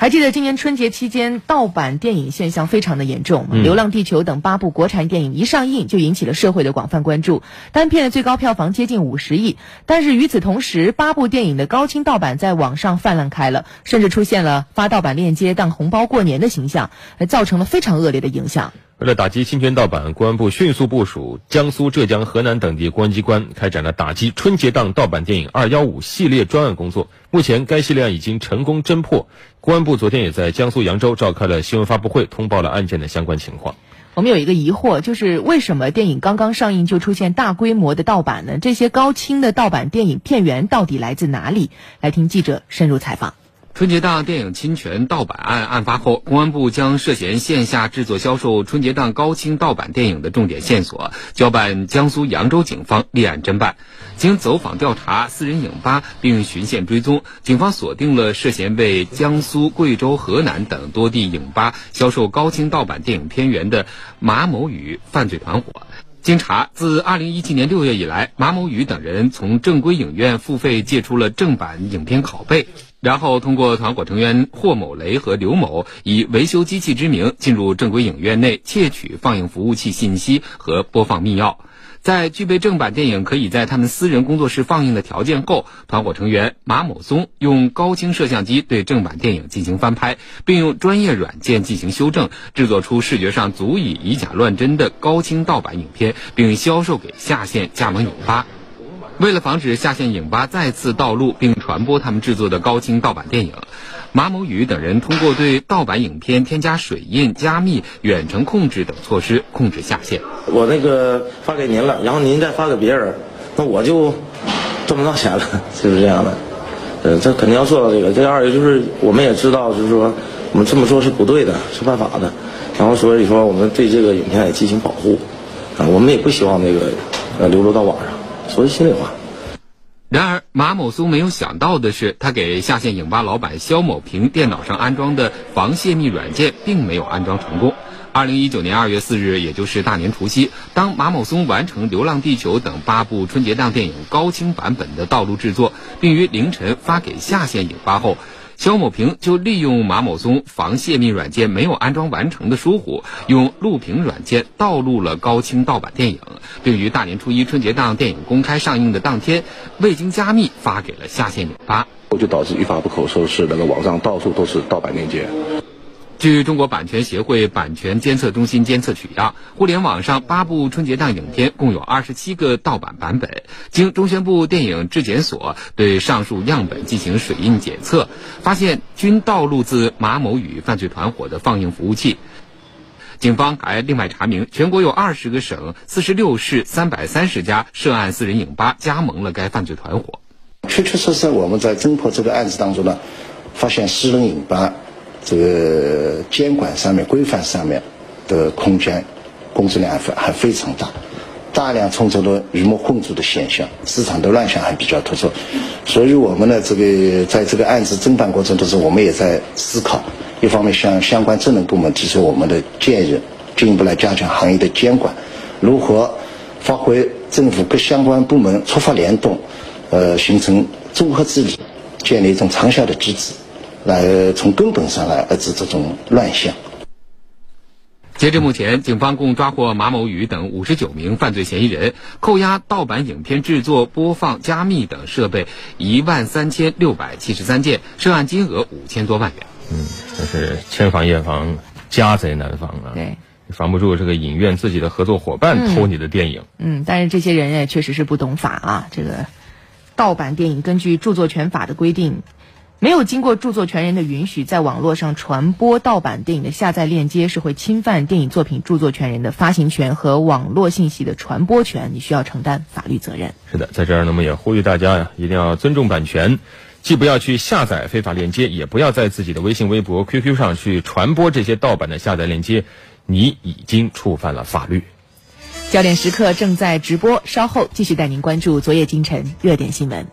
还记得今年春节期间盗版电影现象非常的严重，流浪地球》等八部国产电影一上映就引起了社会的广泛关注，单片的最高票房接近五十亿。但是与此同时，八部电影的高清盗版在网上泛滥开了，甚至出现了发盗版链接当红包过年的形象，造成了非常恶劣的影响。为了打击侵权盗版，公安部迅速部署江苏、浙江、河南等地公安机关，开展了打击春节档盗版电影“二幺五”系列专案工作。目前，该系列案已经成功侦破。公安部昨天也在江苏扬州召开了新闻发布会，通报了案件的相关情况。我们有一个疑惑，就是为什么电影刚刚上映就出现大规模的盗版呢？这些高清的盗版电影片源到底来自哪里？来听记者深入采访。春节档电影侵权盗版案案发后，公安部将涉嫌线下制作销售春节档高清盗版电影的重点线索交办江苏扬州警方立案侦办。经走访调查私人影吧并循线追踪，警方锁定了涉嫌为江苏、贵州、河南等多地影吧销售高清盗版电影片源的马某宇犯罪团伙。经查，自二零一七年六月以来，马某宇等人从正规影院付费借出了正版影片拷贝。然后通过团伙成员霍某雷和刘某，以维修机器之名进入正规影院内窃取放映服务器信息和播放密钥。在具备正版电影可以在他们私人工作室放映的条件后，团伙成员马某松用高清摄像机对正版电影进行翻拍，并用专业软件进行修正，制作出视觉上足以以假乱真的高清盗版影片，并销售给下线加盟影吧。为了防止下线影吧再次盗录并传播他们制作的高清盗版电影，马某宇等人通过对盗版影片添加水印、加密、远程控制等措施控制下线。我那个发给您了，然后您再发给别人，那我就赚不到钱了，就是这样的。呃，这肯定要做到这个。第二个就是，我们也知道，就是说我们这么做是不对的，是犯法的。然后所以说，我们对这个影片也进行保护，啊，我们也不希望那个呃流落到网上。说句心里话。然而，马某松没有想到的是，他给下线影吧老板肖某平电脑上安装的防泄密软件并没有安装成功。二零一九年二月四日，也就是大年除夕，当马某松完成《流浪地球》等八部春节档电影高清版本的道路制作，并于凌晨发给下线影吧后。肖某平就利用马某松防泄密软件没有安装完成的疏忽，用录屏软件盗录了高清盗版电影，并于大年初一春节档电影公开上映的当天，未经加密发给了下线网吧，就导致一发不可收拾，那个网上到处都是盗版链接。据中国版权协会版权监测中心监测取样，互联网上八部春节档影片共有二十七个盗版版本。经中宣部电影质检所对上述样本进行水印检测，发现均盗录自马某宇犯罪团伙的放映服务器。警方还另外查明，全国有二十个省、四十六市、三百三十家涉案私人影吧加盟了该犯罪团伙。确确实实，我们在侦破这个案子当中呢，发现私人影吧。这个监管上面、规范上面的空间、工作量还还非常大，大量充斥着鱼目混珠的现象，市场的乱象还比较突出。所以，我们呢，这个在这个案子侦办过程当中，我们也在思考：一方面向相关职能部门提出我们的建议，进一步来加强行业的监管；如何发挥政府各相关部门出发联动，呃，形成综合治理，建立一种长效的机制。来从根本上来遏制这种乱象。截至目前，警方共抓获马某宇等五十九名犯罪嫌疑人，扣押盗版影片制作、播放、加密等设备一万三千六百七十三件，涉案金额五千多万元。嗯，这是千防夜防，家贼难防啊！对，防不住这个影院自己的合作伙伴偷你的电影。嗯，但是这些人也确实是不懂法啊！这个盗版电影，根据著作权法的规定。没有经过著作权人的允许，在网络上传播盗版电影的下载链接，是会侵犯电影作品著作权人的发行权和网络信息的传播权，你需要承担法律责任。是的，在这儿呢，我们也呼吁大家呀，一定要尊重版权，既不要去下载非法链接，也不要在自己的微信、微博、QQ 上去传播这些盗版的下载链接，你已经触犯了法律。焦点时刻正在直播，稍后继续带您关注昨夜今晨热点新闻。